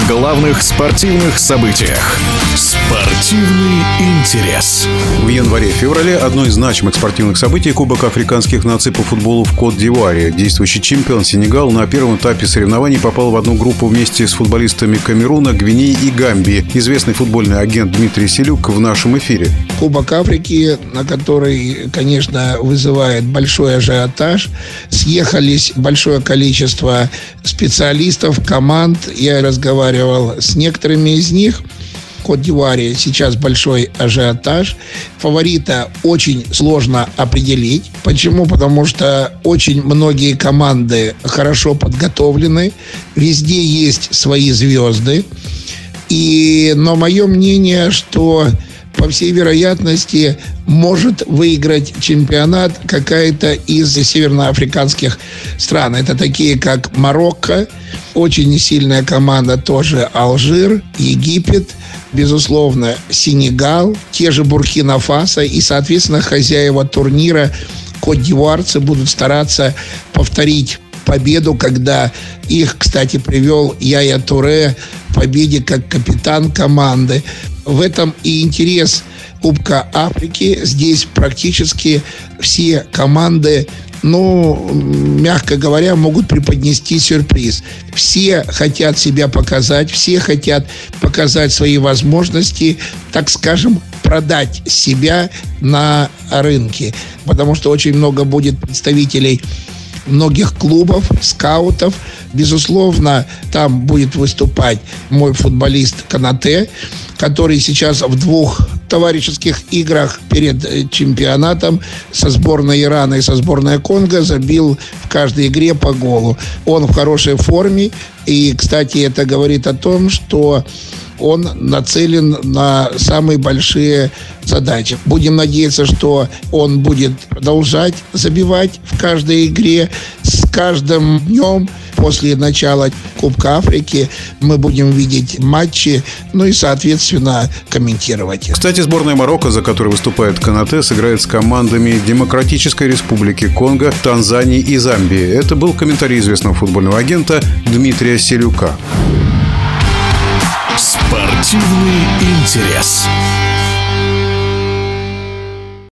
главных спортивных событиях. Спортивный интерес. В январе-феврале одно из значимых спортивных событий Кубок африканских наций по футболу в Кот-д'Ивуаре. Действующий чемпион Сенегал на первом этапе соревнований попал в одну группу вместе с футболистами Камеруна, Гвинеи и Гамбии. Известный футбольный агент Дмитрий Селюк в нашем эфире. Кубок Африки, на который, конечно, вызывает большой ажиотаж. Съехались большое количество специалистов, команд. Я разговаривал с некоторыми из них. Кот-д'Ивуаре сейчас большой ажиотаж. Фаворита очень сложно определить. Почему? Потому что очень многие команды хорошо подготовлены. Везде есть свои звезды. И, но мое мнение, что по всей вероятности, может выиграть чемпионат какая-то из северноафриканских стран. Это такие, как Марокко, очень сильная команда тоже Алжир, Египет, безусловно, Сенегал, те же Буркина-Фасо и, соответственно, хозяева турнира Кот-Дивуарцы будут стараться повторить победу, когда их, кстати, привел Яя Туре в победе как капитан команды. В этом и интерес Кубка Африки. Здесь практически все команды ну, мягко говоря, могут преподнести сюрприз. Все хотят себя показать, все хотят показать свои возможности, так скажем, продать себя на рынке, потому что очень много будет представителей многих клубов, скаутов. Безусловно, там будет выступать мой футболист Канате, который сейчас в двух товарищеских играх перед э, чемпионатом со сборной Ирана и со сборной Конго забил в каждой игре по голу. Он в хорошей форме. И, кстати, это говорит о том, что он нацелен на самые большие задачи. Будем надеяться, что он будет продолжать забивать в каждой игре. С каждым днем после начала Кубка Африки мы будем видеть матчи, ну и, соответственно, комментировать их. Кстати, сборная Марокко, за которой выступает Канате, сыграет с командами Демократической Республики Конго, Танзании и Замбии. Это был комментарий известного футбольного агента Дмитрия Селюка. Спортивный интерес.